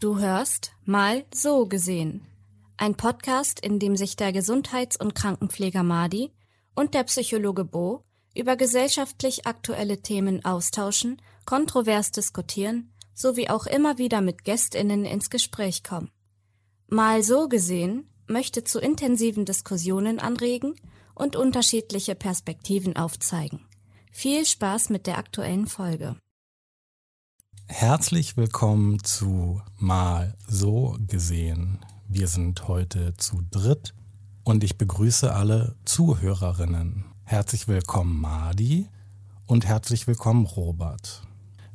Du hörst Mal so gesehen. Ein Podcast, in dem sich der Gesundheits- und Krankenpfleger Madi und der Psychologe Bo über gesellschaftlich aktuelle Themen austauschen, kontrovers diskutieren sowie auch immer wieder mit Gästinnen ins Gespräch kommen. Mal so gesehen möchte zu intensiven Diskussionen anregen und unterschiedliche Perspektiven aufzeigen. Viel Spaß mit der aktuellen Folge. Herzlich willkommen zu Mal so gesehen. Wir sind heute zu dritt und ich begrüße alle Zuhörerinnen. Herzlich willkommen Madi und herzlich willkommen Robert.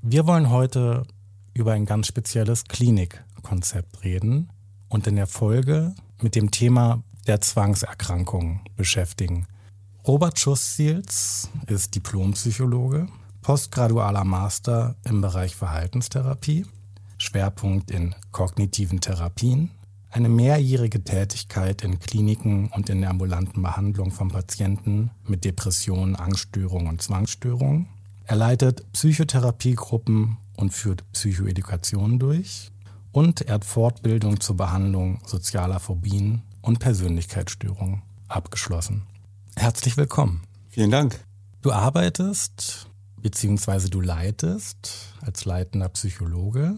Wir wollen heute über ein ganz spezielles Klinikkonzept reden und in der Folge mit dem Thema der Zwangserkrankung beschäftigen. Robert Schussziels ist Diplompsychologe, postgradualer Master im Bereich Verhaltenstherapie, Schwerpunkt in kognitiven Therapien, eine mehrjährige Tätigkeit in Kliniken und in der ambulanten Behandlung von Patienten mit Depressionen, Angststörungen und Zwangsstörungen. Er leitet Psychotherapiegruppen und führt Psychoedukation durch. Und er hat Fortbildung zur Behandlung sozialer Phobien und Persönlichkeitsstörungen abgeschlossen. Herzlich willkommen. Vielen Dank. Du arbeitest beziehungsweise du leitest als leitender Psychologe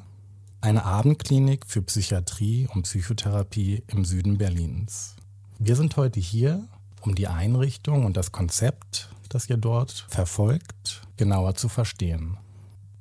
eine Abendklinik für Psychiatrie und Psychotherapie im Süden Berlins. Wir sind heute hier, um die Einrichtung und das Konzept, das ihr dort verfolgt, genauer zu verstehen.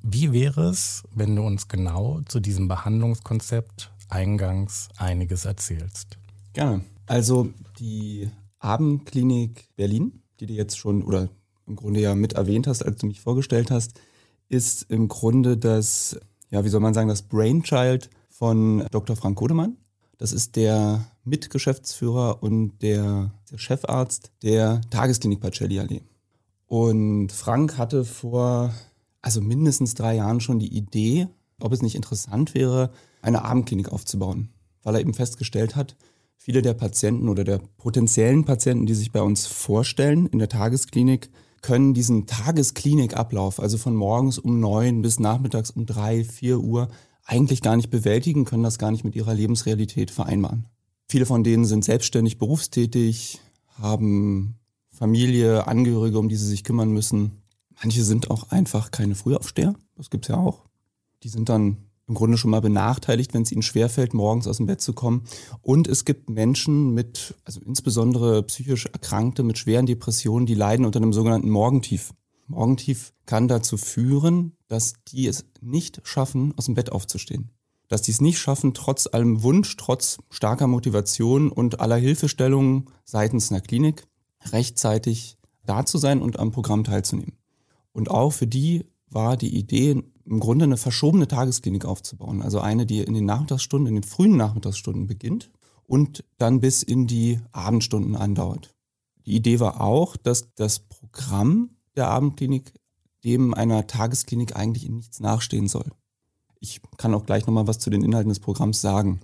Wie wäre es, wenn du uns genau zu diesem Behandlungskonzept eingangs einiges erzählst? Gerne. Also die Abendklinik Berlin, die du jetzt schon oder im Grunde ja mit erwähnt hast, als du mich vorgestellt hast, ist im Grunde das, ja, wie soll man sagen, das Brainchild von Dr. Frank Kodemann. Das ist der Mitgeschäftsführer und der, der Chefarzt der Tagesklinik Pacelli Allee. Und Frank hatte vor, also mindestens drei Jahren schon die Idee, ob es nicht interessant wäre, eine Abendklinik aufzubauen, weil er eben festgestellt hat, viele der Patienten oder der potenziellen Patienten, die sich bei uns vorstellen in der Tagesklinik, können diesen Tagesklinikablauf, also von morgens um neun bis nachmittags um drei, vier Uhr, eigentlich gar nicht bewältigen, können das gar nicht mit ihrer Lebensrealität vereinbaren. Viele von denen sind selbstständig berufstätig, haben Familie, Angehörige, um die sie sich kümmern müssen. Manche sind auch einfach keine Frühaufsteher, das gibt's ja auch. Die sind dann im Grunde schon mal benachteiligt, wenn es ihnen schwerfällt, morgens aus dem Bett zu kommen. Und es gibt Menschen mit, also insbesondere psychisch Erkrankte mit schweren Depressionen, die leiden unter einem sogenannten Morgentief. Morgentief kann dazu führen, dass die es nicht schaffen, aus dem Bett aufzustehen. Dass die es nicht schaffen, trotz allem Wunsch, trotz starker Motivation und aller Hilfestellungen seitens einer Klinik rechtzeitig da zu sein und am Programm teilzunehmen. Und auch für die war die Idee, im Grunde eine verschobene Tagesklinik aufzubauen. Also eine, die in den Nachmittagsstunden, in den frühen Nachmittagsstunden beginnt und dann bis in die Abendstunden andauert. Die Idee war auch, dass das Programm der Abendklinik dem einer Tagesklinik eigentlich in nichts nachstehen soll. Ich kann auch gleich nochmal was zu den Inhalten des Programms sagen.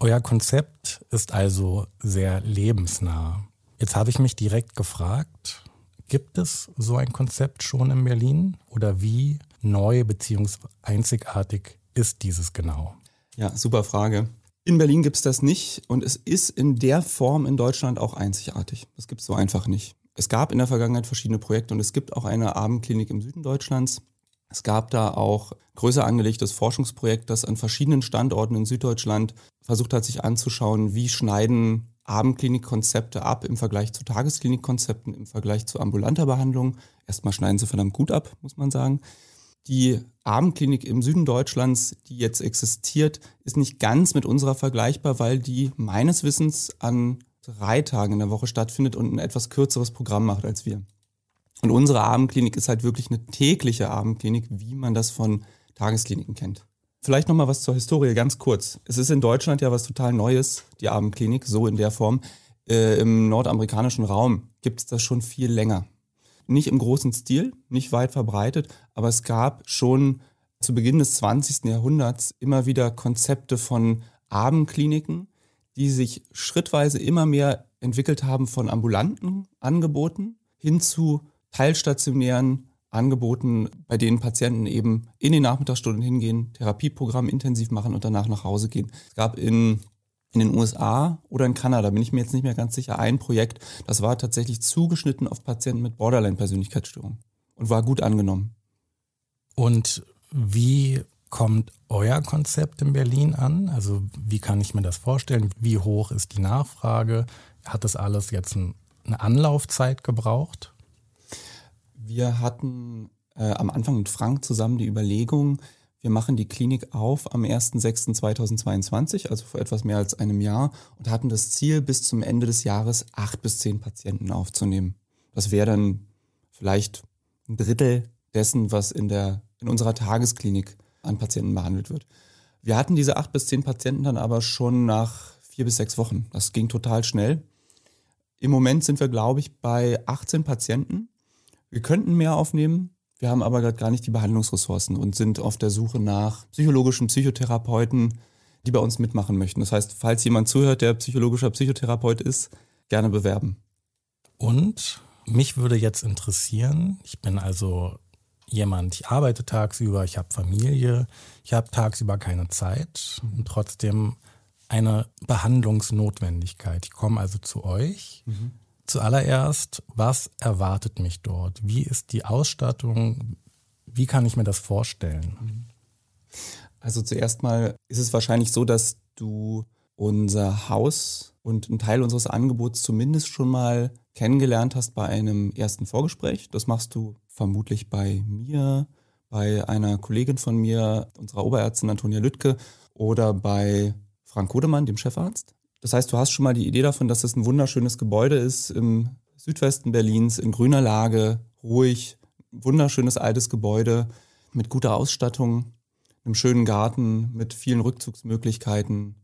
Euer Konzept ist also sehr lebensnah. Jetzt habe ich mich direkt gefragt, gibt es so ein Konzept schon in Berlin oder wie neu bzw. einzigartig ist dieses genau? Ja, super Frage. In Berlin gibt es das nicht und es ist in der Form in Deutschland auch einzigartig. Das gibt es so einfach nicht. Es gab in der Vergangenheit verschiedene Projekte und es gibt auch eine Abendklinik im Süden Deutschlands. Es gab da auch größer angelegtes Forschungsprojekt, das an verschiedenen Standorten in Süddeutschland versucht hat, sich anzuschauen, wie schneiden Abendklinikkonzepte ab im Vergleich zu Tagesklinikkonzepten, im Vergleich zu ambulanter Behandlung. Erstmal schneiden sie verdammt gut ab, muss man sagen. Die Abendklinik im Süden Deutschlands, die jetzt existiert, ist nicht ganz mit unserer vergleichbar, weil die meines Wissens an drei Tagen in der Woche stattfindet und ein etwas kürzeres Programm macht als wir. Und unsere Abendklinik ist halt wirklich eine tägliche Abendklinik, wie man das von Tageskliniken kennt. Vielleicht nochmal was zur Historie, ganz kurz. Es ist in Deutschland ja was total Neues, die Abendklinik, so in der Form. Äh, Im nordamerikanischen Raum gibt es das schon viel länger nicht im großen Stil, nicht weit verbreitet, aber es gab schon zu Beginn des 20. Jahrhunderts immer wieder Konzepte von Abendkliniken, die sich schrittweise immer mehr entwickelt haben von ambulanten Angeboten hin zu teilstationären angeboten, bei denen Patienten eben in den Nachmittagsstunden hingehen, Therapieprogramm intensiv machen und danach nach Hause gehen. Es gab in, in den USA oder in Kanada, bin ich mir jetzt nicht mehr ganz sicher, ein Projekt, das war tatsächlich zugeschnitten auf Patienten mit Borderline-Persönlichkeitsstörung und war gut angenommen. Und wie kommt euer Konzept in Berlin an? Also wie kann ich mir das vorstellen? Wie hoch ist die Nachfrage? Hat das alles jetzt ein, eine Anlaufzeit gebraucht? Wir hatten äh, am Anfang mit Frank zusammen die Überlegung, wir machen die Klinik auf am 1.6.2022, also vor etwas mehr als einem Jahr, und hatten das Ziel, bis zum Ende des Jahres acht bis zehn Patienten aufzunehmen. Das wäre dann vielleicht ein Drittel dessen, was in, der, in unserer Tagesklinik an Patienten behandelt wird. Wir hatten diese acht bis zehn Patienten dann aber schon nach vier bis sechs Wochen. Das ging total schnell. Im Moment sind wir, glaube ich, bei 18 Patienten wir könnten mehr aufnehmen, wir haben aber gerade gar nicht die Behandlungsressourcen und sind auf der Suche nach psychologischen Psychotherapeuten, die bei uns mitmachen möchten. Das heißt, falls jemand zuhört, der psychologischer Psychotherapeut ist, gerne bewerben. Und mich würde jetzt interessieren, ich bin also jemand, ich arbeite tagsüber, ich habe Familie, ich habe tagsüber keine Zeit und trotzdem eine Behandlungsnotwendigkeit. Ich komme also zu euch. Mhm. Zuallererst, was erwartet mich dort? Wie ist die Ausstattung? Wie kann ich mir das vorstellen? Also zuerst mal ist es wahrscheinlich so, dass du unser Haus und einen Teil unseres Angebots zumindest schon mal kennengelernt hast bei einem ersten Vorgespräch. Das machst du vermutlich bei mir, bei einer Kollegin von mir, unserer Oberärztin Antonia Lüttke oder bei Frank Kodemann, dem Chefarzt. Das heißt, du hast schon mal die Idee davon, dass es ein wunderschönes Gebäude ist im Südwesten Berlins, in grüner Lage, ruhig, wunderschönes altes Gebäude mit guter Ausstattung, einem schönen Garten, mit vielen Rückzugsmöglichkeiten.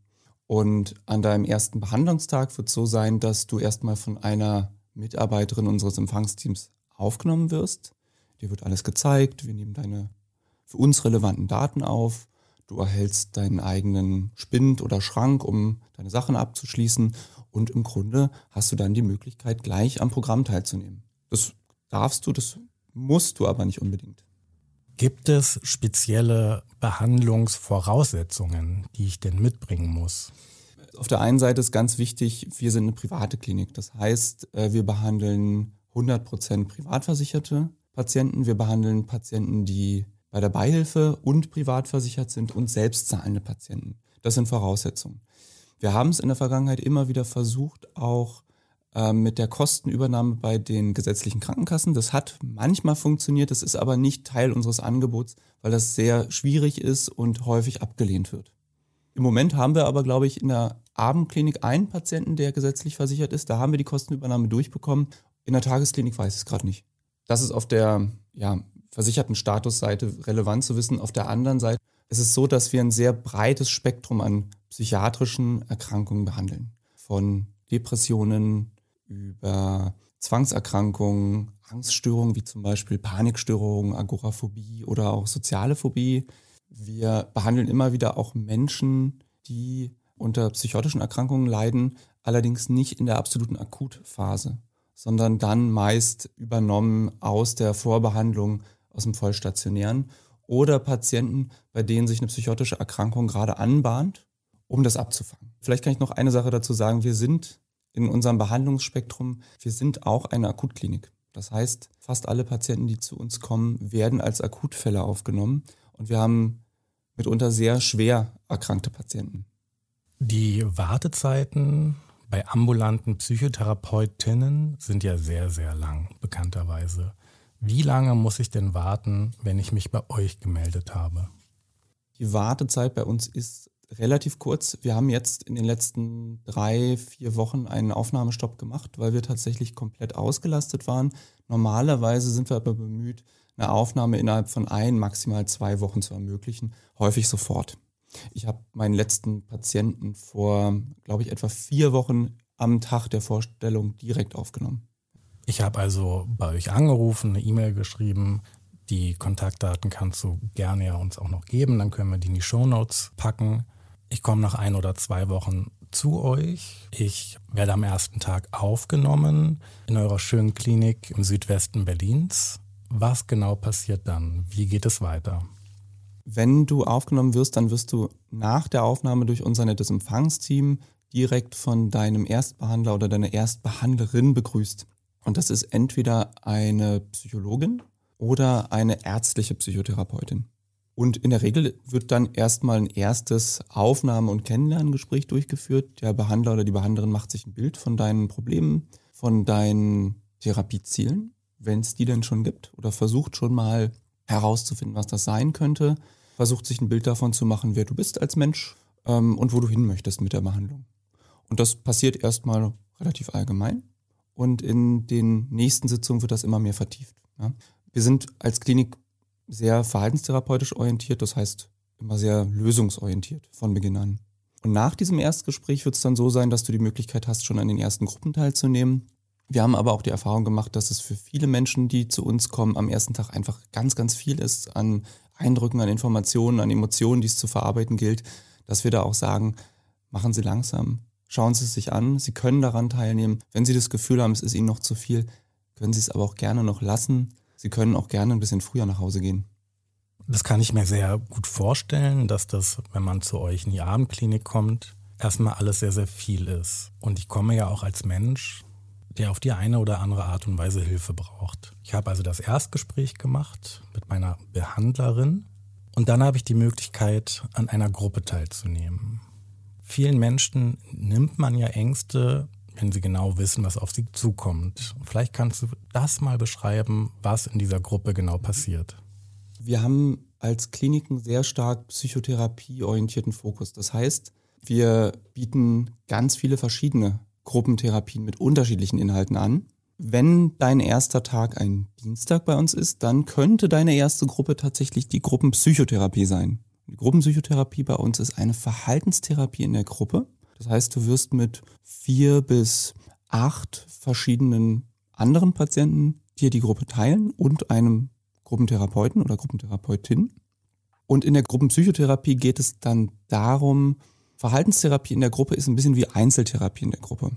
Und an deinem ersten Behandlungstag wird es so sein, dass du erstmal von einer Mitarbeiterin unseres Empfangsteams aufgenommen wirst. Dir wird alles gezeigt, wir nehmen deine für uns relevanten Daten auf Du erhältst deinen eigenen Spind oder Schrank, um deine Sachen abzuschließen. Und im Grunde hast du dann die Möglichkeit, gleich am Programm teilzunehmen. Das darfst du, das musst du aber nicht unbedingt. Gibt es spezielle Behandlungsvoraussetzungen, die ich denn mitbringen muss? Auf der einen Seite ist ganz wichtig, wir sind eine private Klinik. Das heißt, äh, wir behandeln 100% privatversicherte Patienten. Wir behandeln Patienten, die bei der Beihilfe und privat versichert sind und selbstzahlende Patienten. Das sind Voraussetzungen. Wir haben es in der Vergangenheit immer wieder versucht, auch äh, mit der Kostenübernahme bei den gesetzlichen Krankenkassen. Das hat manchmal funktioniert, das ist aber nicht Teil unseres Angebots, weil das sehr schwierig ist und häufig abgelehnt wird. Im Moment haben wir aber, glaube ich, in der Abendklinik einen Patienten, der gesetzlich versichert ist. Da haben wir die Kostenübernahme durchbekommen. In der Tagesklinik weiß ich es gerade nicht. Das ist auf der ja, versicherten Statusseite relevant zu wissen. Auf der anderen Seite ist es so, dass wir ein sehr breites Spektrum an psychiatrischen Erkrankungen behandeln. Von Depressionen über Zwangserkrankungen, Angststörungen wie zum Beispiel Panikstörungen, Agoraphobie oder auch soziale Phobie. Wir behandeln immer wieder auch Menschen, die unter psychotischen Erkrankungen leiden, allerdings nicht in der absoluten Akutphase, sondern dann meist übernommen aus der Vorbehandlung aus dem Vollstationären oder Patienten, bei denen sich eine psychotische Erkrankung gerade anbahnt, um das abzufangen. Vielleicht kann ich noch eine Sache dazu sagen. Wir sind in unserem Behandlungsspektrum, wir sind auch eine Akutklinik. Das heißt, fast alle Patienten, die zu uns kommen, werden als Akutfälle aufgenommen und wir haben mitunter sehr schwer erkrankte Patienten. Die Wartezeiten bei ambulanten Psychotherapeutinnen sind ja sehr, sehr lang, bekannterweise. Wie lange muss ich denn warten, wenn ich mich bei euch gemeldet habe? Die Wartezeit bei uns ist relativ kurz. Wir haben jetzt in den letzten drei, vier Wochen einen Aufnahmestopp gemacht, weil wir tatsächlich komplett ausgelastet waren. Normalerweise sind wir aber bemüht, eine Aufnahme innerhalb von ein, maximal zwei Wochen zu ermöglichen, häufig sofort. Ich habe meinen letzten Patienten vor, glaube ich, etwa vier Wochen am Tag der Vorstellung direkt aufgenommen. Ich habe also bei euch angerufen, eine E-Mail geschrieben. Die Kontaktdaten kannst du gerne ja uns auch noch geben, dann können wir die in die Show Notes packen. Ich komme nach ein oder zwei Wochen zu euch. Ich werde am ersten Tag aufgenommen in eurer schönen Klinik im Südwesten Berlins. was genau passiert dann? Wie geht es weiter? Wenn du aufgenommen wirst, dann wirst du nach der Aufnahme durch unser nettes Empfangsteam direkt von deinem Erstbehandler oder deiner Erstbehandlerin begrüßt. Und das ist entweder eine Psychologin oder eine ärztliche Psychotherapeutin. Und in der Regel wird dann erstmal ein erstes Aufnahme- und Kennenlerngespräch durchgeführt. Der Behandler oder die Behandlerin macht sich ein Bild von deinen Problemen, von deinen Therapiezielen, wenn es die denn schon gibt, oder versucht schon mal herauszufinden, was das sein könnte, versucht sich ein Bild davon zu machen, wer du bist als Mensch ähm, und wo du hin möchtest mit der Behandlung. Und das passiert erstmal relativ allgemein und in den nächsten Sitzungen wird das immer mehr vertieft. Ja. Wir sind als Klinik sehr verhaltenstherapeutisch orientiert, das heißt immer sehr lösungsorientiert von Beginn an. Und nach diesem Erstgespräch wird es dann so sein, dass du die Möglichkeit hast, schon an den ersten Gruppen teilzunehmen. Wir haben aber auch die Erfahrung gemacht, dass es für viele Menschen, die zu uns kommen, am ersten Tag einfach ganz, ganz viel ist an Eindrücken, an Informationen, an Emotionen, die es zu verarbeiten gilt, dass wir da auch sagen, machen Sie langsam, schauen Sie es sich an, Sie können daran teilnehmen. Wenn Sie das Gefühl haben, es ist Ihnen noch zu viel, können Sie es aber auch gerne noch lassen. Sie können auch gerne ein bisschen früher nach Hause gehen. Das kann ich mir sehr gut vorstellen, dass das, wenn man zu euch in die Abendklinik kommt, erstmal alles sehr, sehr viel ist. Und ich komme ja auch als Mensch, der auf die eine oder andere Art und Weise Hilfe braucht. Ich habe also das Erstgespräch gemacht mit meiner Behandlerin und dann habe ich die Möglichkeit, an einer Gruppe teilzunehmen. Vielen Menschen nimmt man ja Ängste wenn sie genau wissen, was auf sie zukommt. Vielleicht kannst du das mal beschreiben, was in dieser Gruppe genau passiert. Wir haben als Kliniken sehr stark psychotherapieorientierten Fokus. Das heißt, wir bieten ganz viele verschiedene Gruppentherapien mit unterschiedlichen Inhalten an. Wenn dein erster Tag ein Dienstag bei uns ist, dann könnte deine erste Gruppe tatsächlich die Gruppenpsychotherapie sein. Die Gruppenpsychotherapie bei uns ist eine Verhaltenstherapie in der Gruppe. Das heißt, du wirst mit vier bis acht verschiedenen anderen Patienten dir die Gruppe teilen und einem Gruppentherapeuten oder Gruppentherapeutin. Und in der Gruppenpsychotherapie geht es dann darum, Verhaltenstherapie in der Gruppe ist ein bisschen wie Einzeltherapie in der Gruppe.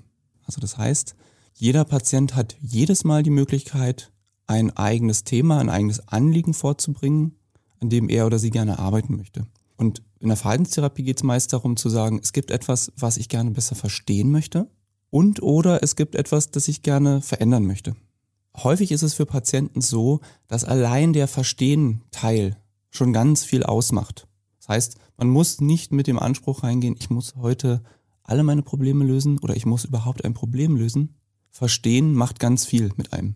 Also das heißt, jeder Patient hat jedes Mal die Möglichkeit, ein eigenes Thema, ein eigenes Anliegen vorzubringen, an dem er oder sie gerne arbeiten möchte. Und in der Verhaltenstherapie geht es meist darum zu sagen, es gibt etwas, was ich gerne besser verstehen möchte und oder es gibt etwas, das ich gerne verändern möchte. Häufig ist es für Patienten so, dass allein der Verstehen-Teil schon ganz viel ausmacht. Das heißt, man muss nicht mit dem Anspruch reingehen, ich muss heute alle meine Probleme lösen oder ich muss überhaupt ein Problem lösen. Verstehen macht ganz viel mit einem.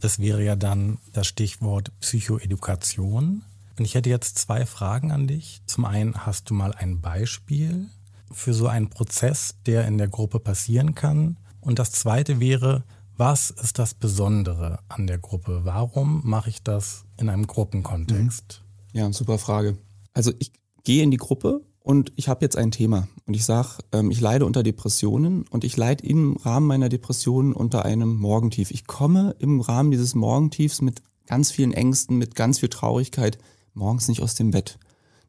Das wäre ja dann das Stichwort Psychoedukation. Und ich hätte jetzt zwei Fragen an dich. Zum einen, hast du mal ein Beispiel für so einen Prozess, der in der Gruppe passieren kann? Und das zweite wäre, was ist das Besondere an der Gruppe? Warum mache ich das in einem Gruppenkontext? Mhm. Ja, super Frage. Also ich gehe in die Gruppe und ich habe jetzt ein Thema und ich sage, ähm, ich leide unter Depressionen und ich leide im Rahmen meiner Depressionen unter einem Morgentief. Ich komme im Rahmen dieses Morgentiefs mit ganz vielen Ängsten, mit ganz viel Traurigkeit morgens nicht aus dem Bett.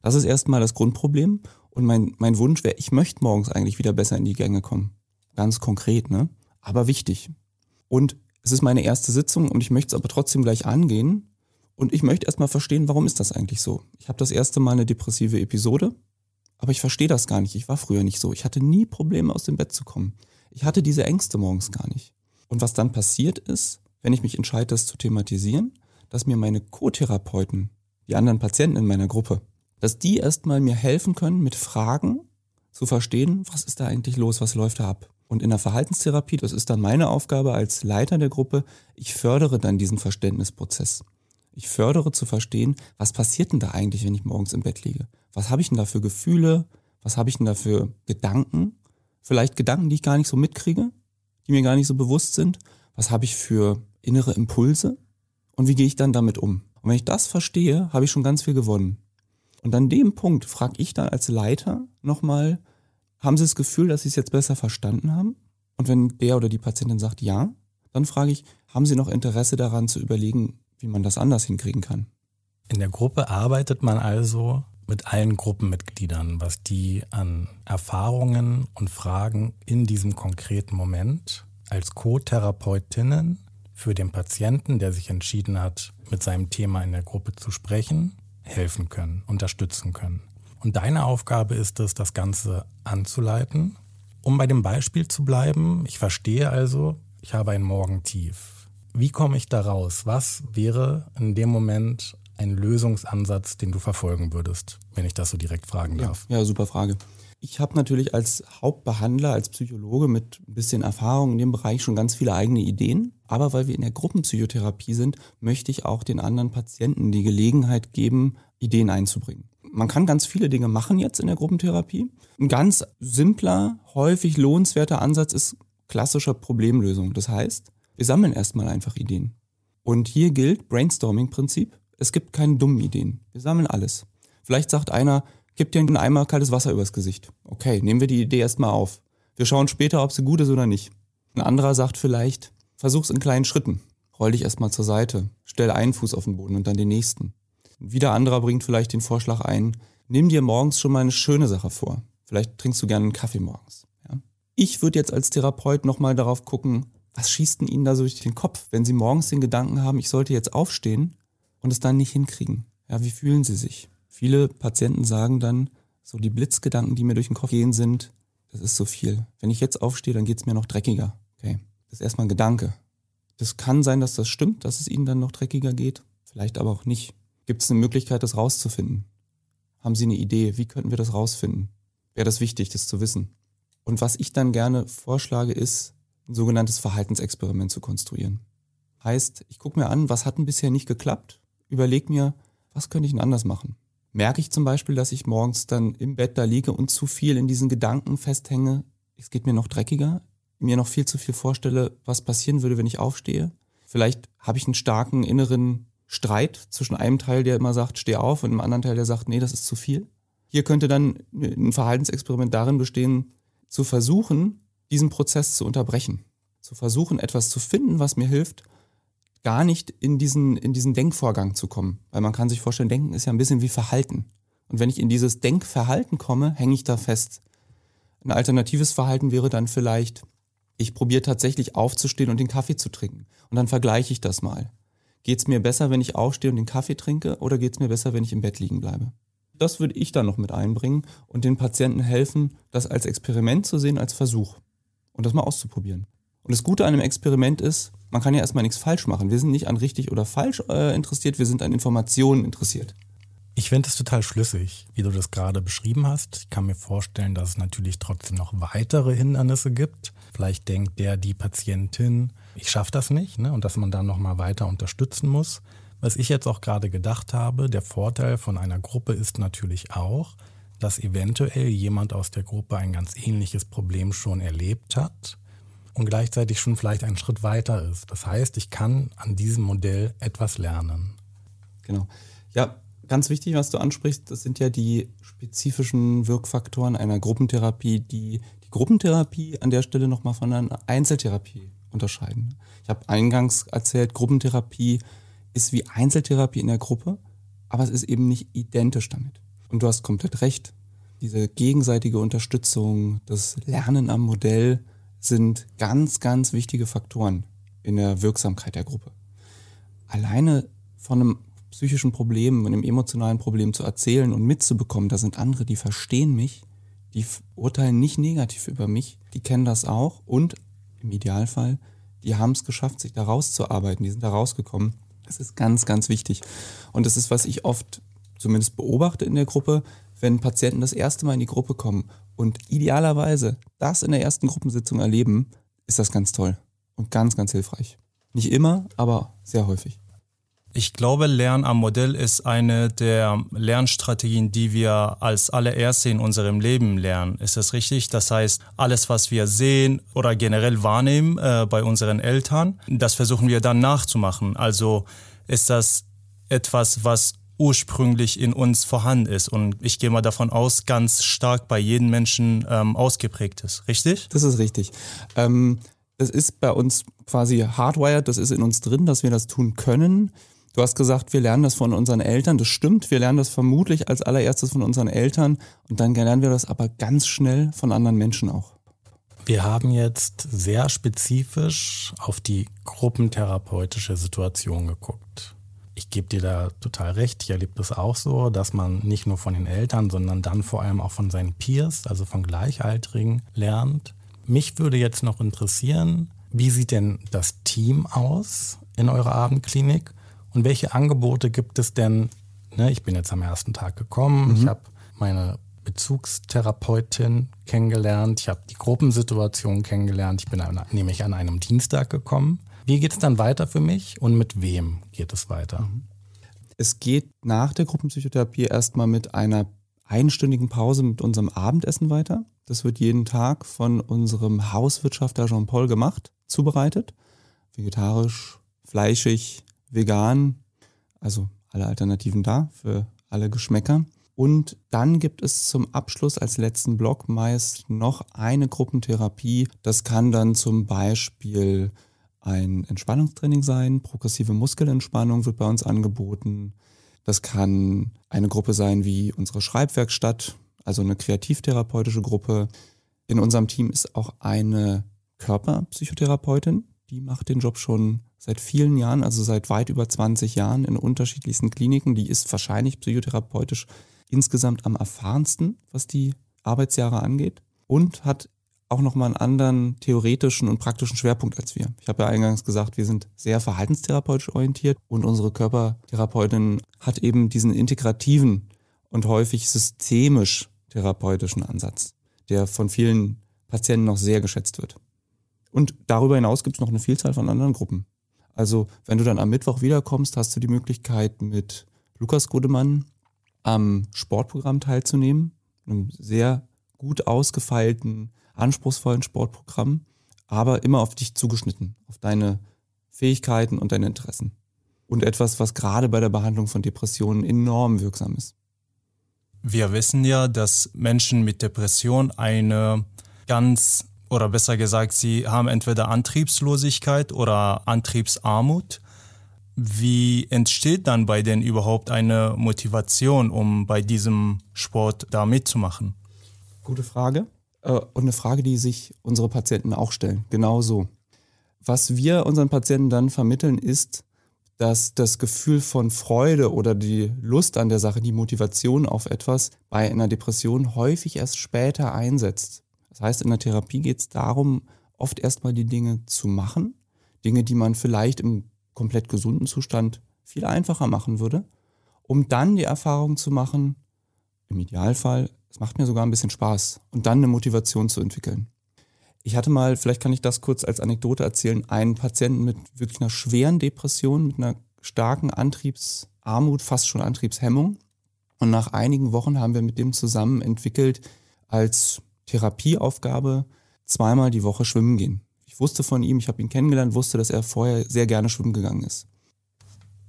Das ist erstmal das Grundproblem. Und mein, mein Wunsch wäre, ich möchte morgens eigentlich wieder besser in die Gänge kommen. Ganz konkret, ne? Aber wichtig. Und es ist meine erste Sitzung und ich möchte es aber trotzdem gleich angehen. Und ich möchte erstmal verstehen, warum ist das eigentlich so? Ich habe das erste Mal eine depressive Episode, aber ich verstehe das gar nicht. Ich war früher nicht so. Ich hatte nie Probleme, aus dem Bett zu kommen. Ich hatte diese Ängste morgens gar nicht. Und was dann passiert ist, wenn ich mich entscheide, das zu thematisieren, dass mir meine Co-Therapeuten die anderen Patienten in meiner Gruppe, dass die erstmal mir helfen können, mit Fragen zu verstehen, was ist da eigentlich los, was läuft da ab. Und in der Verhaltenstherapie, das ist dann meine Aufgabe als Leiter der Gruppe, ich fördere dann diesen Verständnisprozess. Ich fördere zu verstehen, was passiert denn da eigentlich, wenn ich morgens im Bett liege? Was habe ich denn da für Gefühle? Was habe ich denn da für Gedanken? Vielleicht Gedanken, die ich gar nicht so mitkriege, die mir gar nicht so bewusst sind. Was habe ich für innere Impulse? Und wie gehe ich dann damit um? Und wenn ich das verstehe, habe ich schon ganz viel gewonnen. Und an dem Punkt frage ich dann als Leiter nochmal, haben Sie das Gefühl, dass Sie es jetzt besser verstanden haben? Und wenn der oder die Patientin sagt ja, dann frage ich, haben Sie noch Interesse daran zu überlegen, wie man das anders hinkriegen kann? In der Gruppe arbeitet man also mit allen Gruppenmitgliedern, was die an Erfahrungen und Fragen in diesem konkreten Moment als Co-Therapeutinnen für den Patienten, der sich entschieden hat, mit seinem Thema in der Gruppe zu sprechen, helfen können, unterstützen können. Und deine Aufgabe ist es, das Ganze anzuleiten. Um bei dem Beispiel zu bleiben, ich verstehe also, ich habe ein Morgentief. Wie komme ich da raus? Was wäre in dem Moment ein Lösungsansatz, den du verfolgen würdest, wenn ich das so direkt fragen darf? Ja, ja super Frage. Ich habe natürlich als Hauptbehandler, als Psychologe mit ein bisschen Erfahrung in dem Bereich schon ganz viele eigene Ideen. Aber weil wir in der Gruppenpsychotherapie sind, möchte ich auch den anderen Patienten die Gelegenheit geben, Ideen einzubringen. Man kann ganz viele Dinge machen jetzt in der Gruppentherapie. Ein ganz simpler, häufig lohnenswerter Ansatz ist klassischer Problemlösung. Das heißt, wir sammeln erstmal einfach Ideen. Und hier gilt Brainstorming-Prinzip. Es gibt keine dummen Ideen. Wir sammeln alles. Vielleicht sagt einer, Gib dir einen Eimer kaltes Wasser übers Gesicht. Okay, nehmen wir die Idee erstmal auf. Wir schauen später, ob sie gut ist oder nicht. Ein anderer sagt vielleicht, versuch's in kleinen Schritten. Roll dich erstmal zur Seite. Stell einen Fuß auf den Boden und dann den nächsten. Wieder anderer bringt vielleicht den Vorschlag ein, nimm dir morgens schon mal eine schöne Sache vor. Vielleicht trinkst du gerne einen Kaffee morgens. Ja? Ich würde jetzt als Therapeut nochmal darauf gucken, was schießt denn Ihnen da so durch den Kopf, wenn Sie morgens den Gedanken haben, ich sollte jetzt aufstehen und es dann nicht hinkriegen? Ja, wie fühlen Sie sich? Viele Patienten sagen dann, so die Blitzgedanken, die mir durch den Kopf gehen, sind, das ist so viel. Wenn ich jetzt aufstehe, dann geht es mir noch dreckiger. Okay, das ist erstmal ein Gedanke. Das kann sein, dass das stimmt, dass es Ihnen dann noch dreckiger geht, vielleicht aber auch nicht. Gibt es eine Möglichkeit, das rauszufinden? Haben Sie eine Idee? Wie könnten wir das rausfinden? Wäre das wichtig, das zu wissen? Und was ich dann gerne vorschlage, ist, ein sogenanntes Verhaltensexperiment zu konstruieren. Heißt, ich gucke mir an, was hat denn bisher nicht geklappt, überlege mir, was könnte ich denn anders machen? merke ich zum Beispiel, dass ich morgens dann im Bett da liege und zu viel in diesen Gedanken festhänge, es geht mir noch dreckiger, mir noch viel zu viel vorstelle, was passieren würde, wenn ich aufstehe. Vielleicht habe ich einen starken inneren Streit zwischen einem Teil, der immer sagt, steh auf, und einem anderen Teil, der sagt, nee, das ist zu viel. Hier könnte dann ein Verhaltensexperiment darin bestehen, zu versuchen, diesen Prozess zu unterbrechen. Zu versuchen, etwas zu finden, was mir hilft, gar nicht in diesen, in diesen Denkvorgang zu kommen. Weil man kann sich vorstellen, Denken ist ja ein bisschen wie Verhalten. Und wenn ich in dieses Denkverhalten komme, hänge ich da fest. Ein alternatives Verhalten wäre dann vielleicht, ich probiere tatsächlich aufzustehen und den Kaffee zu trinken. Und dann vergleiche ich das mal. Geht es mir besser, wenn ich aufstehe und den Kaffee trinke oder geht es mir besser, wenn ich im Bett liegen bleibe? Das würde ich dann noch mit einbringen und den Patienten helfen, das als Experiment zu sehen, als Versuch und das mal auszuprobieren. Und das Gute an einem Experiment ist, man kann ja erstmal nichts falsch machen. Wir sind nicht an richtig oder falsch äh, interessiert, wir sind an Informationen interessiert. Ich finde es total schlüssig, wie du das gerade beschrieben hast. Ich kann mir vorstellen, dass es natürlich trotzdem noch weitere Hindernisse gibt. Vielleicht denkt der, die Patientin, ich schaffe das nicht, ne? und dass man dann nochmal weiter unterstützen muss. Was ich jetzt auch gerade gedacht habe, der Vorteil von einer Gruppe ist natürlich auch, dass eventuell jemand aus der Gruppe ein ganz ähnliches Problem schon erlebt hat und gleichzeitig schon vielleicht einen Schritt weiter ist. Das heißt, ich kann an diesem Modell etwas lernen. Genau. Ja, ganz wichtig, was du ansprichst, das sind ja die spezifischen Wirkfaktoren einer Gruppentherapie, die die Gruppentherapie an der Stelle nochmal von einer Einzeltherapie unterscheiden. Ich habe eingangs erzählt, Gruppentherapie ist wie Einzeltherapie in der Gruppe, aber es ist eben nicht identisch damit. Und du hast komplett recht. Diese gegenseitige Unterstützung, das Lernen am Modell, sind ganz, ganz wichtige Faktoren in der Wirksamkeit der Gruppe. Alleine von einem psychischen Problem, einem emotionalen Problem zu erzählen und mitzubekommen, da sind andere, die verstehen mich, die urteilen nicht negativ über mich, die kennen das auch und im Idealfall, die haben es geschafft, sich da rauszuarbeiten, die sind da rausgekommen. Das ist ganz, ganz wichtig. Und das ist, was ich oft zumindest beobachte in der Gruppe, wenn Patienten das erste Mal in die Gruppe kommen und idealerweise das in der ersten Gruppensitzung erleben, ist das ganz toll und ganz, ganz hilfreich. Nicht immer, aber sehr häufig. Ich glaube, Lernen am Modell ist eine der Lernstrategien, die wir als allererste in unserem Leben lernen. Ist das richtig? Das heißt, alles, was wir sehen oder generell wahrnehmen äh, bei unseren Eltern, das versuchen wir dann nachzumachen. Also ist das etwas, was ursprünglich in uns vorhanden ist und ich gehe mal davon aus, ganz stark bei jedem Menschen ähm, ausgeprägt ist. Richtig? Das ist richtig. Ähm, das ist bei uns quasi hardwired, das ist in uns drin, dass wir das tun können. Du hast gesagt, wir lernen das von unseren Eltern. Das stimmt, wir lernen das vermutlich als allererstes von unseren Eltern und dann lernen wir das aber ganz schnell von anderen Menschen auch. Wir haben jetzt sehr spezifisch auf die gruppentherapeutische Situation geguckt. Ich gebe dir da total recht. Ich erlebe das auch so, dass man nicht nur von den Eltern, sondern dann vor allem auch von seinen Peers, also von Gleichaltrigen, lernt. Mich würde jetzt noch interessieren, wie sieht denn das Team aus in eurer Abendklinik und welche Angebote gibt es denn? Ne, ich bin jetzt am ersten Tag gekommen, mhm. ich habe meine Bezugstherapeutin kennengelernt. Ich habe die Gruppensituation kennengelernt. Ich bin nämlich an einem Dienstag gekommen. Wie geht es dann weiter für mich und mit wem geht es weiter? Es geht nach der Gruppenpsychotherapie erstmal mit einer einstündigen Pause mit unserem Abendessen weiter. Das wird jeden Tag von unserem Hauswirtschafter Jean-Paul gemacht, zubereitet. Vegetarisch, fleischig, vegan, also alle Alternativen da für alle Geschmäcker. Und dann gibt es zum Abschluss als letzten Block meist noch eine Gruppentherapie. Das kann dann zum Beispiel ein Entspannungstraining sein. Progressive Muskelentspannung wird bei uns angeboten. Das kann eine Gruppe sein wie unsere Schreibwerkstatt, also eine kreativtherapeutische Gruppe. In unserem Team ist auch eine Körperpsychotherapeutin. Die macht den Job schon seit vielen Jahren, also seit weit über 20 Jahren in unterschiedlichsten Kliniken. Die ist wahrscheinlich psychotherapeutisch insgesamt am erfahrensten, was die Arbeitsjahre angeht und hat auch nochmal einen anderen theoretischen und praktischen Schwerpunkt als wir. Ich habe ja eingangs gesagt, wir sind sehr verhaltenstherapeutisch orientiert und unsere Körpertherapeutin hat eben diesen integrativen und häufig systemisch therapeutischen Ansatz, der von vielen Patienten noch sehr geschätzt wird. Und darüber hinaus gibt es noch eine Vielzahl von anderen Gruppen. Also wenn du dann am Mittwoch wiederkommst, hast du die Möglichkeit mit Lukas Gudemann am Sportprogramm teilzunehmen, einem sehr gut ausgefeilten, anspruchsvollen Sportprogramm, aber immer auf dich zugeschnitten, auf deine Fähigkeiten und deine Interessen. Und etwas, was gerade bei der Behandlung von Depressionen enorm wirksam ist. Wir wissen ja, dass Menschen mit Depression eine ganz, oder besser gesagt, sie haben entweder Antriebslosigkeit oder Antriebsarmut. Wie entsteht dann bei denen überhaupt eine Motivation, um bei diesem Sport da mitzumachen? Gute Frage. Äh, und eine Frage, die sich unsere Patienten auch stellen. Genau so. Was wir unseren Patienten dann vermitteln, ist, dass das Gefühl von Freude oder die Lust an der Sache, die Motivation auf etwas bei einer Depression häufig erst später einsetzt. Das heißt, in der Therapie geht es darum, oft erstmal die Dinge zu machen, Dinge, die man vielleicht im komplett gesunden Zustand viel einfacher machen würde, um dann die Erfahrung zu machen, im Idealfall, es macht mir sogar ein bisschen Spaß und dann eine Motivation zu entwickeln. Ich hatte mal, vielleicht kann ich das kurz als Anekdote erzählen, einen Patienten mit wirklich einer schweren Depression, mit einer starken Antriebsarmut, fast schon Antriebshemmung. Und nach einigen Wochen haben wir mit dem zusammen entwickelt, als Therapieaufgabe zweimal die Woche schwimmen gehen wusste von ihm, ich habe ihn kennengelernt, wusste, dass er vorher sehr gerne schwimmen gegangen ist.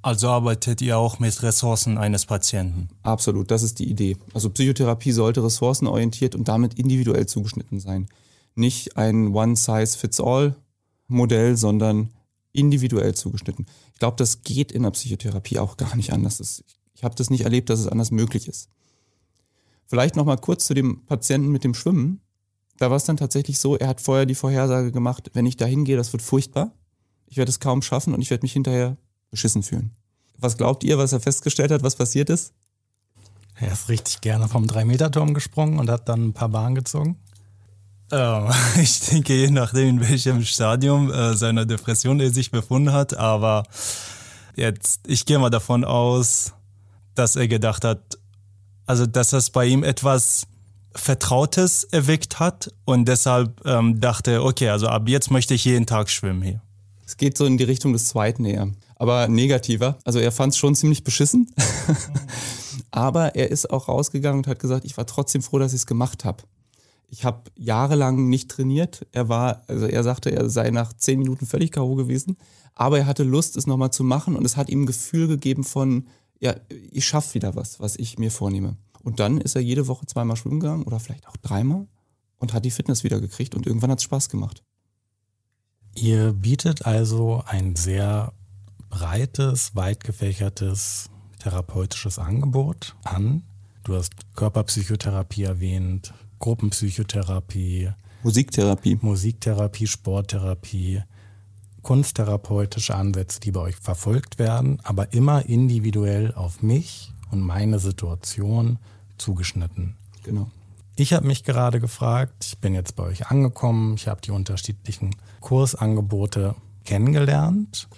Also arbeitet ihr auch mit Ressourcen eines Patienten? Absolut, das ist die Idee. Also Psychotherapie sollte ressourcenorientiert und damit individuell zugeschnitten sein. Nicht ein One-Size-Fits-All-Modell, sondern individuell zugeschnitten. Ich glaube, das geht in der Psychotherapie auch gar nicht anders. ich habe das nicht erlebt, dass es anders möglich ist. Vielleicht noch mal kurz zu dem Patienten mit dem Schwimmen da war es dann tatsächlich so, er hat vorher die Vorhersage gemacht, wenn ich da hingehe, das wird furchtbar. Ich werde es kaum schaffen und ich werde mich hinterher beschissen fühlen. Was glaubt ihr, was er festgestellt hat, was passiert ist? Er ist richtig gerne vom 3-Meter-Turm gesprungen und hat dann ein paar Bahnen gezogen. Ähm, ich denke, je nachdem, in welchem Stadium äh, seiner Depression er sich befunden hat, aber jetzt, ich gehe mal davon aus, dass er gedacht hat, also dass das bei ihm etwas Vertrautes erweckt hat und deshalb ähm, dachte, okay, also ab jetzt möchte ich jeden Tag schwimmen hier. Es geht so in die Richtung des zweiten eher, aber negativer. Also er fand es schon ziemlich beschissen, aber er ist auch rausgegangen und hat gesagt, ich war trotzdem froh, dass ich es gemacht habe. Ich habe jahrelang nicht trainiert. Er war, also er sagte, er sei nach zehn Minuten völlig K.O. gewesen, aber er hatte Lust, es nochmal zu machen und es hat ihm ein Gefühl gegeben von, ja, ich schaffe wieder was, was ich mir vornehme. Und dann ist er jede Woche zweimal schwimmen gegangen oder vielleicht auch dreimal und hat die Fitness wieder gekriegt und irgendwann hat es Spaß gemacht. Ihr bietet also ein sehr breites, weit gefächertes therapeutisches Angebot an. Du hast Körperpsychotherapie erwähnt, Gruppenpsychotherapie, Musiktherapie. Musiktherapie, Sporttherapie, kunsttherapeutische Ansätze, die bei euch verfolgt werden, aber immer individuell auf mich und meine Situation zugeschnitten. Genau. Ich habe mich gerade gefragt, ich bin jetzt bei euch angekommen, ich habe die unterschiedlichen Kursangebote kennengelernt.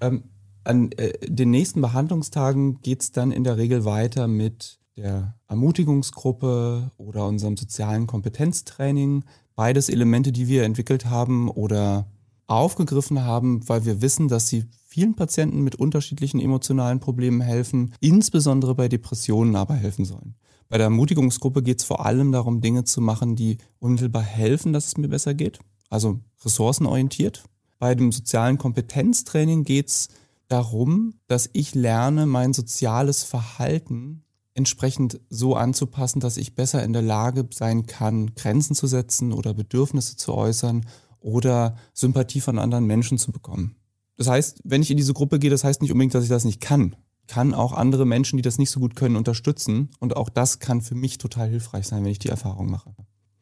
Ähm, an äh, den nächsten Behandlungstagen geht es dann in der Regel weiter mit der Ermutigungsgruppe oder unserem sozialen Kompetenztraining. Beides Elemente, die wir entwickelt haben oder aufgegriffen haben, weil wir wissen, dass sie vielen Patienten mit unterschiedlichen emotionalen Problemen helfen, insbesondere bei Depressionen aber helfen sollen. Bei der Ermutigungsgruppe geht es vor allem darum, Dinge zu machen, die unmittelbar helfen, dass es mir besser geht, also ressourcenorientiert. Bei dem sozialen Kompetenztraining geht es darum, dass ich lerne, mein soziales Verhalten entsprechend so anzupassen, dass ich besser in der Lage sein kann, Grenzen zu setzen oder Bedürfnisse zu äußern oder Sympathie von anderen Menschen zu bekommen. Das heißt, wenn ich in diese Gruppe gehe, das heißt nicht unbedingt, dass ich das nicht kann kann auch andere Menschen, die das nicht so gut können, unterstützen. Und auch das kann für mich total hilfreich sein, wenn ich die Erfahrung mache.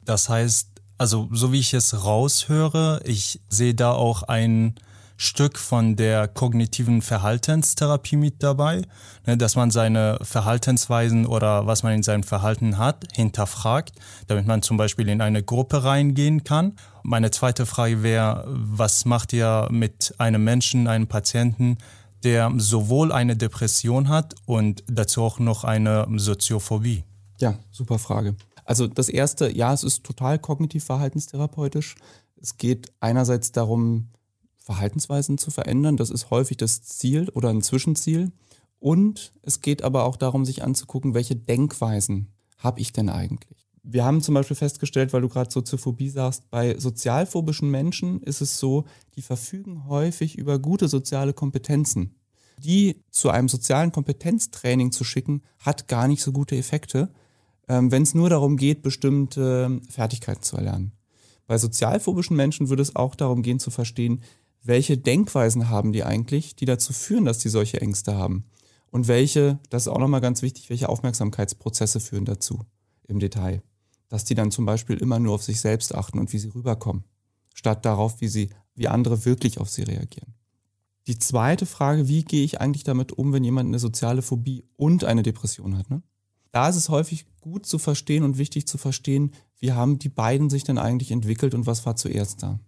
Das heißt, also so wie ich es raushöre, ich sehe da auch ein Stück von der kognitiven Verhaltenstherapie mit dabei, ne, dass man seine Verhaltensweisen oder was man in seinem Verhalten hat, hinterfragt, damit man zum Beispiel in eine Gruppe reingehen kann. Meine zweite Frage wäre, was macht ihr mit einem Menschen, einem Patienten, der sowohl eine Depression hat und dazu auch noch eine Soziophobie? Ja, super Frage. Also das erste, ja, es ist total kognitiv-verhaltenstherapeutisch. Es geht einerseits darum, Verhaltensweisen zu verändern. Das ist häufig das Ziel oder ein Zwischenziel. Und es geht aber auch darum, sich anzugucken, welche Denkweisen habe ich denn eigentlich? Wir haben zum Beispiel festgestellt, weil du gerade Soziophobie sagst, bei sozialphobischen Menschen ist es so, die verfügen häufig über gute soziale Kompetenzen. Die zu einem sozialen Kompetenztraining zu schicken, hat gar nicht so gute Effekte, ähm, wenn es nur darum geht, bestimmte Fertigkeiten zu erlernen. Bei sozialphobischen Menschen würde es auch darum gehen zu verstehen, welche Denkweisen haben die eigentlich, die dazu führen, dass die solche Ängste haben. Und welche, das ist auch nochmal ganz wichtig, welche Aufmerksamkeitsprozesse führen dazu im Detail dass die dann zum Beispiel immer nur auf sich selbst achten und wie sie rüberkommen, statt darauf, wie sie, wie andere wirklich auf sie reagieren. Die zweite Frage, wie gehe ich eigentlich damit um, wenn jemand eine soziale Phobie und eine Depression hat? Ne? Da ist es häufig gut zu verstehen und wichtig zu verstehen, wie haben die beiden sich denn eigentlich entwickelt und was war zuerst da.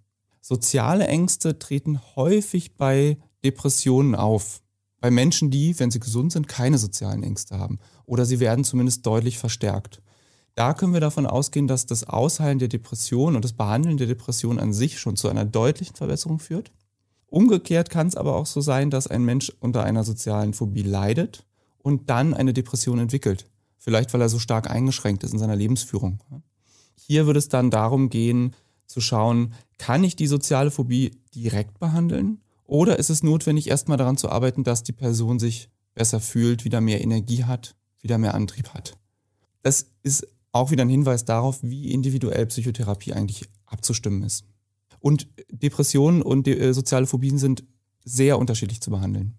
Soziale Ängste treten häufig bei Depressionen auf. Bei Menschen, die, wenn sie gesund sind, keine sozialen Ängste haben. Oder sie werden zumindest deutlich verstärkt. Da können wir davon ausgehen, dass das Ausheilen der Depression und das Behandeln der Depression an sich schon zu einer deutlichen Verbesserung führt. Umgekehrt kann es aber auch so sein, dass ein Mensch unter einer sozialen Phobie leidet und dann eine Depression entwickelt. Vielleicht weil er so stark eingeschränkt ist in seiner Lebensführung. Hier würde es dann darum gehen, zu schauen, kann ich die soziale Phobie direkt behandeln oder ist es notwendig, erstmal daran zu arbeiten, dass die Person sich besser fühlt, wieder mehr Energie hat, wieder mehr Antrieb hat. Das ist auch wieder ein Hinweis darauf, wie individuell Psychotherapie eigentlich abzustimmen ist. Und Depressionen und de äh, soziale Phobien sind sehr unterschiedlich zu behandeln.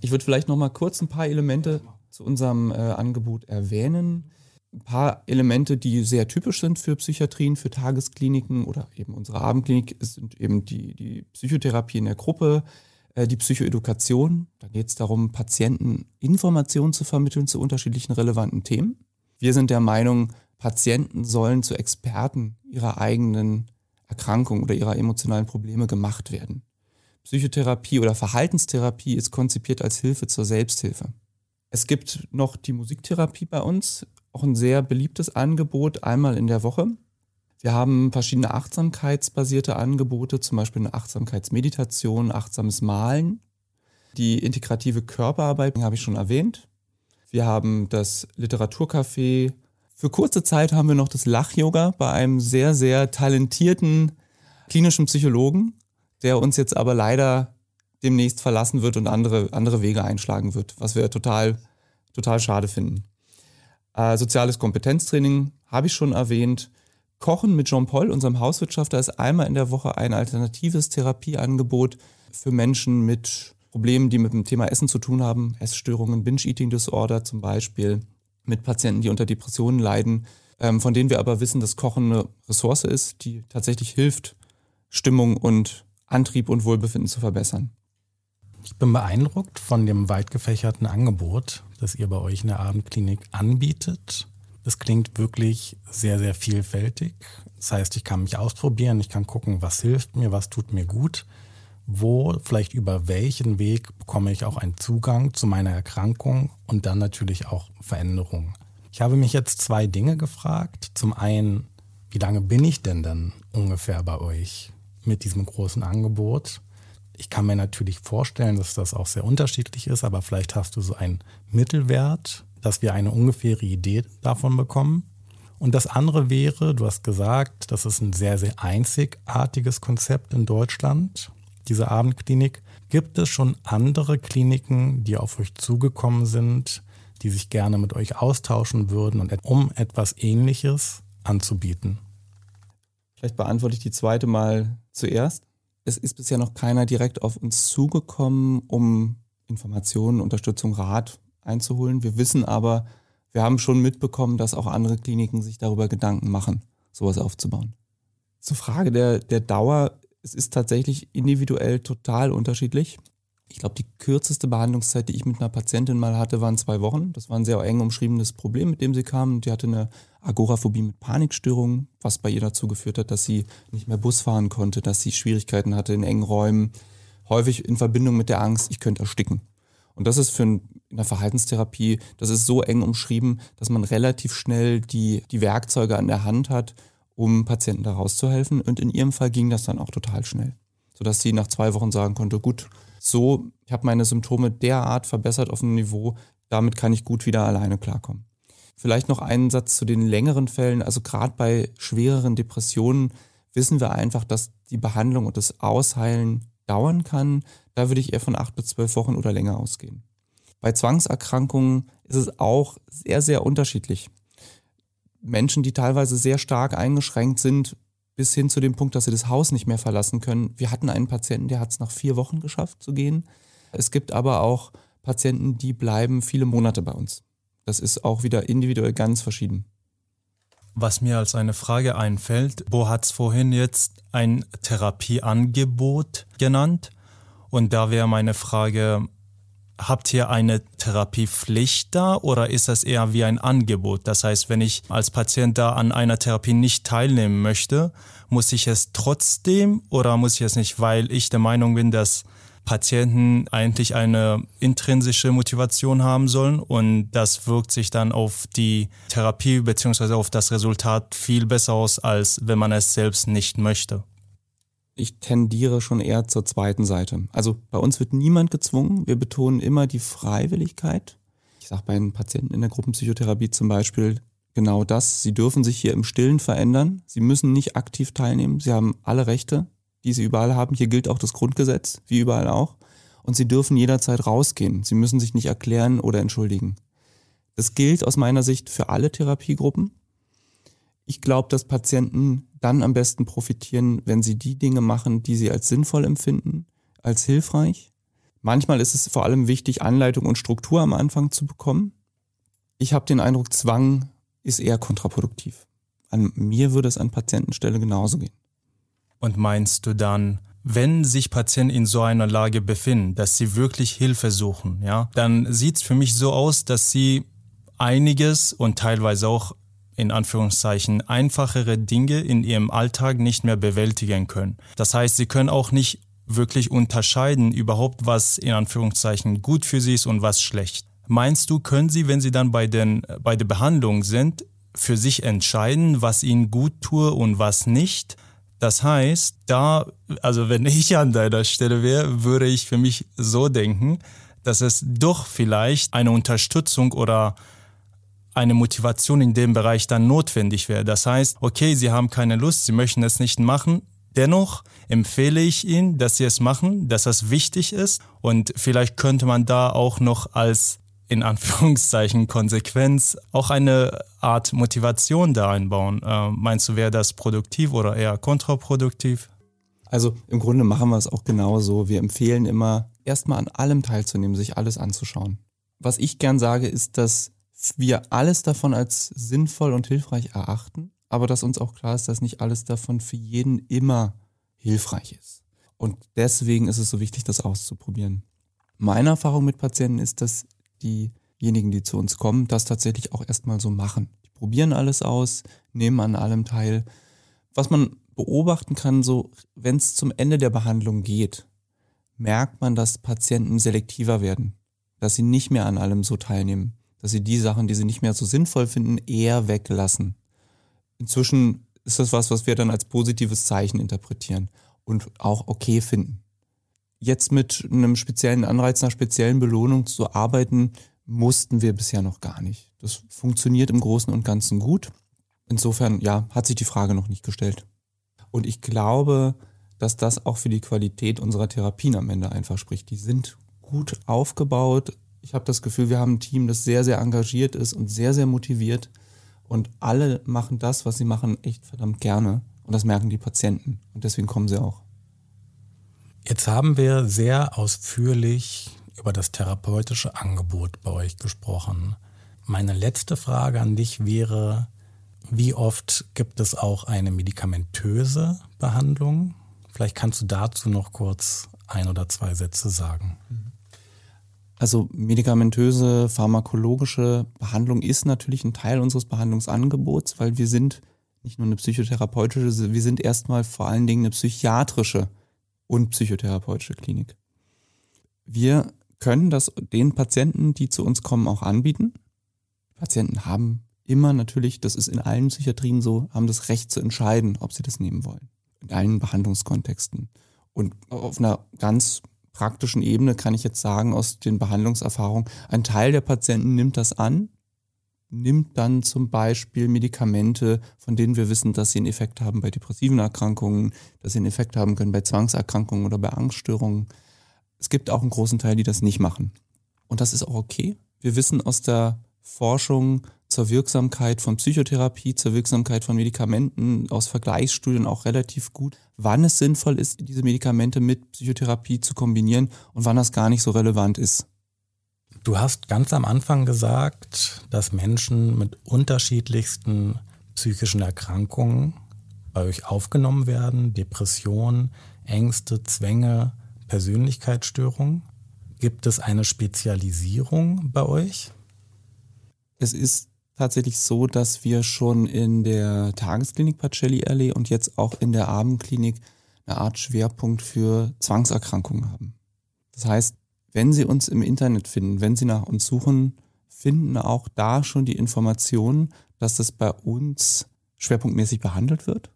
Ich würde vielleicht noch mal kurz ein paar Elemente zu unserem äh, Angebot erwähnen. Ein paar Elemente, die sehr typisch sind für Psychiatrien, für Tageskliniken oder eben unsere Abendklinik, sind eben die, die Psychotherapie in der Gruppe, äh, die Psychoedukation. Da geht es darum, Patienten Informationen zu vermitteln zu unterschiedlichen relevanten Themen. Wir sind der Meinung, Patienten sollen zu Experten ihrer eigenen Erkrankung oder ihrer emotionalen Probleme gemacht werden. Psychotherapie oder Verhaltenstherapie ist konzipiert als Hilfe zur Selbsthilfe. Es gibt noch die Musiktherapie bei uns, auch ein sehr beliebtes Angebot, einmal in der Woche. Wir haben verschiedene achtsamkeitsbasierte Angebote, zum Beispiel eine Achtsamkeitsmeditation, achtsames Malen. Die integrative Körperarbeit habe ich schon erwähnt. Wir haben das Literaturcafé. Für kurze Zeit haben wir noch das Lach-Yoga bei einem sehr, sehr talentierten klinischen Psychologen, der uns jetzt aber leider demnächst verlassen wird und andere, andere Wege einschlagen wird, was wir total, total schade finden. Äh, soziales Kompetenztraining habe ich schon erwähnt. Kochen mit Jean-Paul, unserem Hauswirtschafter, ist einmal in der Woche ein alternatives Therapieangebot für Menschen mit Problemen, die mit dem Thema Essen zu tun haben, Essstörungen, Binge-Eating-Disorder zum Beispiel, mit Patienten, die unter Depressionen leiden. ähm, von denen wir aber wissen, dass Kochen eine Ressource ist, die tatsächlich hilft, Stimmung und Antrieb und Wohlbefinden zu verbessern. Ich bin beeindruckt von dem weit gefächerten Angebot, das ihr bei euch in der Abendklinik anbietet. Das klingt wirklich sehr, sehr vielfältig. Das heißt, ich kann mich ausprobieren, ich kann gucken, was hilft mir, was tut mir gut, wo, vielleicht über welchen Weg bekomme ich auch einen Zugang zu meiner Erkrankung und dann natürlich auch Veränderungen. Ich habe mich jetzt zwei Dinge gefragt. Zum einen, wie lange bin ich denn dann ungefähr bei euch mit diesem großen Angebot? Ich kann mir natürlich vorstellen, dass das auch sehr unterschiedlich ist, aber vielleicht hast du so einen Mittelwert, dass wir eine ungefähre Idee davon bekommen. Und das andere wäre, du hast gesagt, das ist ein sehr, sehr einzigartiges Konzept in Deutschland, diese Abendklinik. Gibt es schon andere Kliniken, die auf euch zugekommen sind, die sich gerne mit euch austauschen würden um etwas Ähnliches anzubieten? Vielleicht beantworte ich die zweite mal zuerst es ist bisher noch keiner direkt auf uns zugekommen, um Informationen, Unterstützung, Rat einzuholen. Wir wissen aber, wir haben schon mitbekommen, dass auch andere Kliniken sich darüber Gedanken machen, sowas aufzubauen. Zur Frage der, der Dauer, es ist tatsächlich individuell total unterschiedlich. Ich glaube, die kürzeste Behandlungszeit, die ich mit einer Patientin mal hatte, waren zwei Wochen. Das war ein sehr eng umschriebenes Problem, mit dem sie kam. Die hatte eine Agoraphobie mit Panikstörungen, was bei ihr dazu geführt hat, dass sie nicht mehr Bus fahren konnte, dass sie Schwierigkeiten hatte in engen Räumen, häufig in Verbindung mit der Angst, ich könnte ersticken. Und das ist für ein, in der Verhaltenstherapie, das ist so eng umschrieben, dass man relativ schnell die, die Werkzeuge an der Hand hat, um Patienten da rauszuhelfen. Und in ihrem Fall ging das dann auch total schnell, sodass sie nach zwei Wochen sagen konnte, gut, so, ich habe meine Symptome derart verbessert auf einem Niveau, damit kann ich gut wieder alleine klarkommen. Vielleicht noch einen Satz zu den längeren Fällen. Also gerade bei schwereren Depressionen wissen wir einfach, dass die Behandlung und das Ausheilen dauern kann. Da würde ich eher von acht bis zwölf Wochen oder länger ausgehen. Bei Zwangserkrankungen ist es auch sehr, sehr unterschiedlich. Menschen, die teilweise sehr stark eingeschränkt sind, bis hin zu dem Punkt, dass sie das Haus nicht mehr verlassen können. Wir hatten einen Patienten, der hat es nach vier Wochen geschafft zu gehen. Es gibt aber auch Patienten, die bleiben viele Monate bei uns. Das ist auch wieder individuell ganz verschieden. Was mir als eine Frage einfällt, Bo hat es vorhin jetzt ein Therapieangebot genannt. Und da wäre meine Frage, Habt ihr eine Therapiepflicht da oder ist das eher wie ein Angebot? Das heißt, wenn ich als Patient da an einer Therapie nicht teilnehmen möchte, muss ich es trotzdem oder muss ich es nicht, weil ich der Meinung bin, dass Patienten eigentlich eine intrinsische Motivation haben sollen und das wirkt sich dann auf die Therapie bzw. auf das Resultat viel besser aus, als wenn man es selbst nicht möchte ich tendiere schon eher zur zweiten Seite. Also bei uns wird niemand gezwungen. Wir betonen immer die Freiwilligkeit. Ich sage bei den Patienten in der Gruppenpsychotherapie zum Beispiel genau das. Sie dürfen sich hier im Stillen verändern. Sie müssen nicht aktiv teilnehmen. Sie haben alle Rechte, die sie überall haben. Hier gilt auch das Grundgesetz, wie überall auch. Und sie dürfen jederzeit rausgehen. Sie müssen sich nicht erklären oder entschuldigen. Das gilt aus meiner Sicht für alle Therapiegruppen. Ich glaube, dass Patienten dann am besten profitieren, wenn sie die Dinge machen, die sie als sinnvoll empfinden, als hilfreich. Manchmal ist es vor allem wichtig, Anleitung und Struktur am Anfang zu bekommen. Ich habe den Eindruck, Zwang ist eher kontraproduktiv. An mir würde es an Patientenstelle genauso gehen. Und meinst du dann, wenn sich Patienten in so einer Lage befinden, dass sie wirklich Hilfe suchen, ja, dann sieht es für mich so aus, dass sie einiges und teilweise auch in Anführungszeichen einfachere Dinge in ihrem Alltag nicht mehr bewältigen können. Das heißt, sie können auch nicht wirklich unterscheiden überhaupt, was in Anführungszeichen gut für sie ist und was schlecht. Meinst du, können sie, wenn sie dann bei, den, bei der Behandlung sind, für sich entscheiden, was ihnen gut tue und was nicht? Das heißt, da, also wenn ich an deiner Stelle wäre, würde ich für mich so denken, dass es doch vielleicht eine Unterstützung oder eine Motivation in dem Bereich dann notwendig wäre. Das heißt, okay, Sie haben keine Lust, Sie möchten es nicht machen. Dennoch empfehle ich Ihnen, dass Sie es machen, dass das wichtig ist und vielleicht könnte man da auch noch als in Anführungszeichen Konsequenz auch eine Art Motivation da einbauen. Äh, meinst du, wäre das produktiv oder eher kontraproduktiv? Also im Grunde machen wir es auch genauso. Wir empfehlen immer, erstmal an allem teilzunehmen, sich alles anzuschauen. Was ich gern sage, ist, dass wir alles davon als sinnvoll und hilfreich erachten, aber dass uns auch klar ist, dass nicht alles davon für jeden immer hilfreich ist. Und deswegen ist es so wichtig, das auszuprobieren. Meine Erfahrung mit Patienten ist, dass diejenigen, die zu uns kommen, das tatsächlich auch erstmal so machen. Die probieren alles aus, nehmen an allem teil. Was man beobachten kann, so wenn es zum Ende der Behandlung geht, merkt man, dass Patienten selektiver werden, dass sie nicht mehr an allem so teilnehmen, dass sie die Sachen, die sie nicht mehr so sinnvoll finden, eher weglassen. Inzwischen ist das was, was wir dann als positives Zeichen interpretieren und auch okay finden. Jetzt mit einem speziellen Anreiz, einer speziellen Belohnung zu arbeiten, mussten wir bisher noch gar nicht. Das funktioniert im Großen und Ganzen gut. Insofern, ja, hat sich die Frage noch nicht gestellt. Und ich glaube, dass das auch für die Qualität unserer Therapien am Ende einfach spricht. Die sind gut aufgebaut. Ich habe das Gefühl, wir haben ein Team, das sehr, sehr engagiert ist und sehr, sehr motiviert. Und alle machen das, was sie machen, echt verdammt gerne. Und das merken die Patienten. Und deswegen kommen sie auch. Jetzt haben wir sehr ausführlich über das therapeutische Angebot bei euch gesprochen. Meine letzte Frage an dich wäre, wie oft gibt es auch eine medikamentöse Behandlung? Vielleicht kannst du dazu noch kurz ein oder zwei Sätze sagen. Also medikamentöse, pharmakologische Behandlung ist natürlich ein Teil unseres Behandlungsangebots, weil wir sind nicht nur eine psychotherapeutische, wir sind erstmal vor allen Dingen eine psychiatrische und psychotherapeutische Klinik. Wir können das den Patienten, die zu uns kommen, auch anbieten. Patienten haben immer natürlich, das ist in allen Psychiatrien so, haben das Recht zu entscheiden, ob sie das nehmen wollen in allen Behandlungskontexten. Und auf einer ganz praktischen Ebene kann ich jetzt sagen, aus den Behandlungserfahrungen, ein Teil der Patienten nimmt das an, nimmt dann zum Beispiel Medikamente, von denen wir wissen, dass sie einen Effekt haben bei depressiven Erkrankungen, dass sie einen Effekt haben können bei Zwangserkrankungen oder bei Angststörungen. Es gibt auch einen großen Teil, die das nicht machen. Und das ist auch okay. Wir wissen aus der Forschung, zur Wirksamkeit von Psychotherapie, zur Wirksamkeit von Medikamenten aus Vergleichsstudien auch relativ gut, wann es sinnvoll ist, diese Medikamente mit Psychotherapie zu kombinieren und wann das gar nicht so relevant ist. Du hast ganz am Anfang gesagt, dass Menschen mit unterschiedlichsten psychischen Erkrankungen bei euch aufgenommen werden, Depressionen, Ängste, Zwänge, Persönlichkeitsstörungen. Gibt es eine Spezialisierung bei euch? Es ist tatsächlich so, dass wir schon in der Tagesklinik Pacelli Allee und jetzt auch in der Abendklinik eine Art Schwerpunkt für Zwangserkrankungen haben. Das heißt, wenn Sie uns im Internet finden, wenn Sie nach uns suchen, finden auch da schon die Informationen, dass das bei uns schwerpunktmäßig behandelt wird.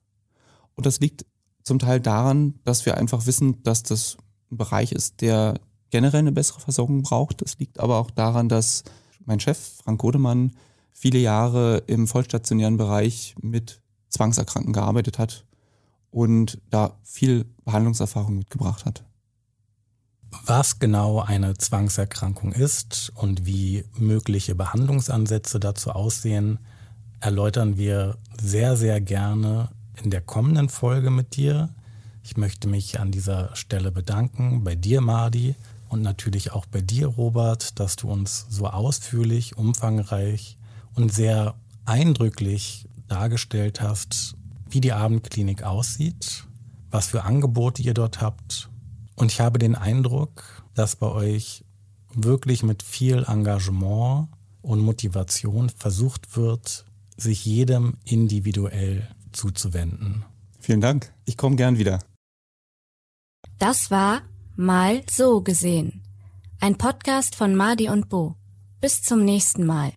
Und das liegt zum Teil daran, dass wir einfach wissen, dass das ein Bereich ist, der generell eine bessere Versorgung braucht. Es liegt aber auch daran, dass mein Chef, Frank Godemann, viele Jahre im vollstationären Bereich mit Zwangserkrankten gearbeitet hat und da viel Behandlungserfahrung mitgebracht hat. Was genau eine Zwangserkrankung ist und wie mögliche Behandlungsansätze dazu aussehen, erläutern wir sehr, sehr gerne in der kommenden Folge mit dir. Ich möchte mich an dieser Stelle bedanken bei dir, Mardi, und natürlich auch bei dir, Robert, dass du uns so ausführlich, umfangreich und sehr eindrücklich dargestellt hast, wie die Abendklinik aussieht, was für Angebote ihr dort habt. Und ich habe den Eindruck, dass bei euch wirklich mit viel Engagement und Motivation versucht wird, sich jedem individuell zuzuwenden. Vielen Dank. Ich komme gern wieder. Das war Mal so gesehen. Ein Podcast von Madi und Bo. Bis zum nächsten Mal.